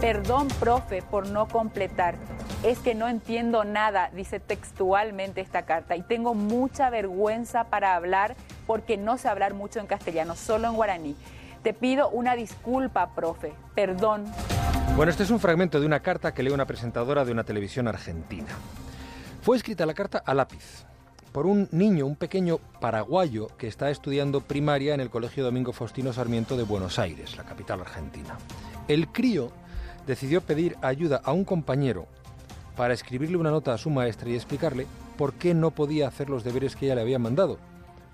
Perdón, profe, por no completar. Es que no entiendo nada, dice textualmente esta carta, y tengo mucha vergüenza para hablar porque no sé hablar mucho en castellano, solo en guaraní. Te pido una disculpa, profe. Perdón. Bueno, este es un fragmento de una carta que lee una presentadora de una televisión argentina. Fue escrita la carta a lápiz por un niño, un pequeño paraguayo que está estudiando primaria en el Colegio Domingo Faustino Sarmiento de Buenos Aires, la capital argentina. El crío decidió pedir ayuda a un compañero para escribirle una nota a su maestra y explicarle por qué no podía hacer los deberes que ella le había mandado.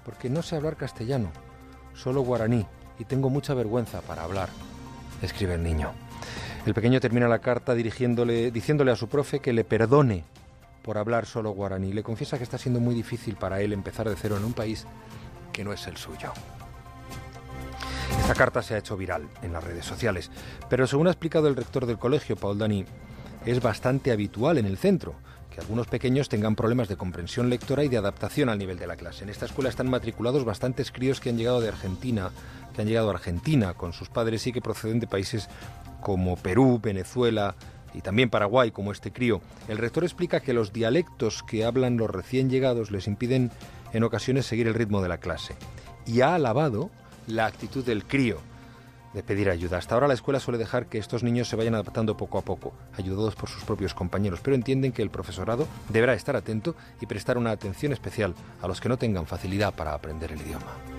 Porque no sé hablar castellano, solo guaraní, y tengo mucha vergüenza para hablar, escribe el niño. El pequeño termina la carta dirigiéndole, diciéndole a su profe que le perdone por hablar solo guaraní. Le confiesa que está siendo muy difícil para él empezar de cero en un país que no es el suyo. Esta carta se ha hecho viral en las redes sociales, pero según ha explicado el rector del colegio, Paul Dani, es bastante habitual en el centro que algunos pequeños tengan problemas de comprensión lectora y de adaptación al nivel de la clase. En esta escuela están matriculados bastantes críos que han llegado de Argentina, que han llegado a Argentina con sus padres y que proceden de países como Perú, Venezuela, y también Paraguay, como este crío. El rector explica que los dialectos que hablan los recién llegados les impiden en ocasiones seguir el ritmo de la clase. Y ha alabado la actitud del crío de pedir ayuda. Hasta ahora la escuela suele dejar que estos niños se vayan adaptando poco a poco, ayudados por sus propios compañeros, pero entienden que el profesorado deberá estar atento y prestar una atención especial a los que no tengan facilidad para aprender el idioma.